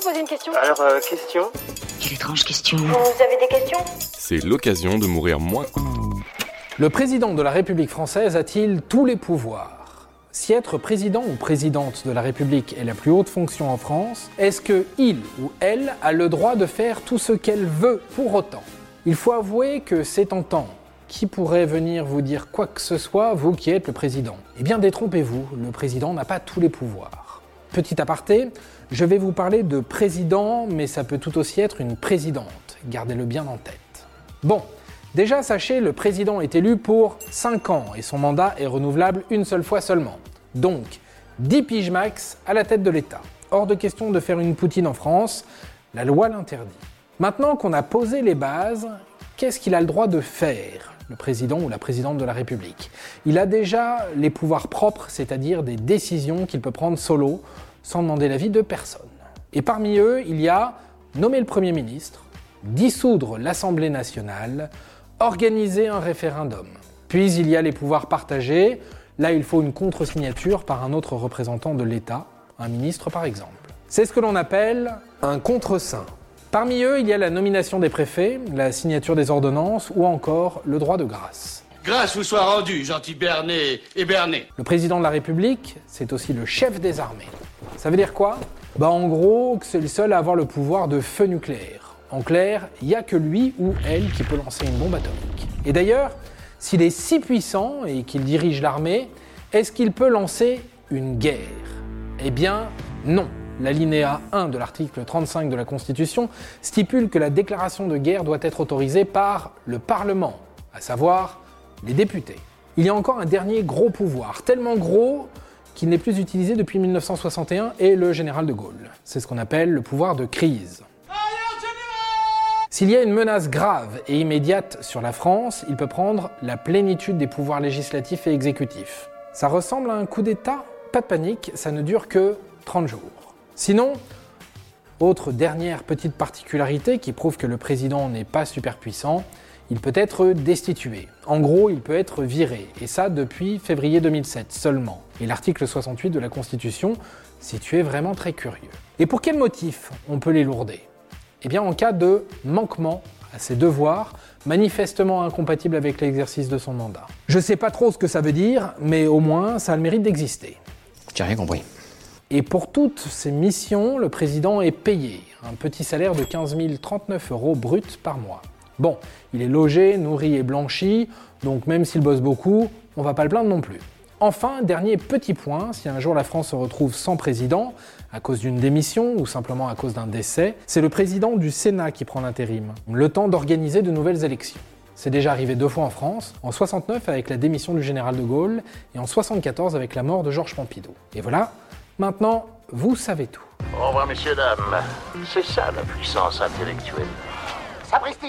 vous poser une question Alors, euh, question Quelle étrange question. Vous avez des questions? C'est l'occasion de mourir moins. Le président de la République française a-t-il tous les pouvoirs? Si être président ou présidente de la République est la plus haute fonction en France, est-ce que il ou elle a le droit de faire tout ce qu'elle veut pour autant? Il faut avouer que c'est tentant. Qui pourrait venir vous dire quoi que ce soit, vous qui êtes le président? Eh bien, détrompez-vous, le président n'a pas tous les pouvoirs. Petit aparté, je vais vous parler de président, mais ça peut tout aussi être une présidente. Gardez-le bien en tête. Bon, déjà sachez, le président est élu pour 5 ans et son mandat est renouvelable une seule fois seulement. Donc, 10 piges max à la tête de l'État. Hors de question de faire une poutine en France, la loi l'interdit. Maintenant qu'on a posé les bases, qu'est-ce qu'il a le droit de faire, le président ou la présidente de la République? Il a déjà les pouvoirs propres, c'est-à-dire des décisions qu'il peut prendre solo, sans demander l'avis de personne. Et parmi eux, il y a nommer le Premier ministre, dissoudre l'Assemblée nationale, organiser un référendum. Puis il y a les pouvoirs partagés. Là, il faut une contre-signature par un autre représentant de l'État, un ministre par exemple. C'est ce que l'on appelle un contre-saint. Parmi eux, il y a la nomination des préfets, la signature des ordonnances ou encore le droit de grâce. Grâce vous soit rendue, gentil Bernet et Bernet. Le président de la République, c'est aussi le chef des armées. Ça veut dire quoi? Bah en gros, que c'est le seul à avoir le pouvoir de feu nucléaire. En clair, il n'y a que lui ou elle qui peut lancer une bombe atomique. Et d'ailleurs, s'il est si puissant et qu'il dirige l'armée, est-ce qu'il peut lancer une guerre? Eh bien, non. L'alinéa 1 de l'article 35 de la Constitution stipule que la déclaration de guerre doit être autorisée par le Parlement, à savoir les députés. Il y a encore un dernier gros pouvoir, tellement gros qu'il n'est plus utilisé depuis 1961 et le général de Gaulle. C'est ce qu'on appelle le pouvoir de crise. S'il y a une menace grave et immédiate sur la France, il peut prendre la plénitude des pouvoirs législatifs et exécutifs. Ça ressemble à un coup d'État? Pas de panique, ça ne dure que 30 jours. Sinon, autre dernière petite particularité qui prouve que le président n'est pas super puissant, il peut être destitué. En gros, il peut être viré, et ça depuis février 2007 seulement. Et l'article 68 de la Constitution, si tu es vraiment très curieux. Et pour quel motif on peut les lourder Eh bien en cas de manquement à ses devoirs, manifestement incompatible avec l'exercice de son mandat. Je sais pas trop ce que ça veut dire, mais au moins ça a le mérite d'exister. J'ai rien compris. Et pour toutes ces missions, le président est payé, un petit salaire de 15 039 euros bruts par mois. Bon, il est logé, nourri et blanchi, donc même s'il bosse beaucoup, on va pas le plaindre non plus. Enfin, dernier petit point, si un jour la France se retrouve sans président, à cause d'une démission ou simplement à cause d'un décès, c'est le président du Sénat qui prend l'intérim, le temps d'organiser de nouvelles élections. C'est déjà arrivé deux fois en France, en 69 avec la démission du général de Gaulle et en 74 avec la mort de Georges Pompidou. Et voilà, Maintenant, vous savez tout. Au revoir, messieurs, dames. C'est ça la puissance intellectuelle. Sapristi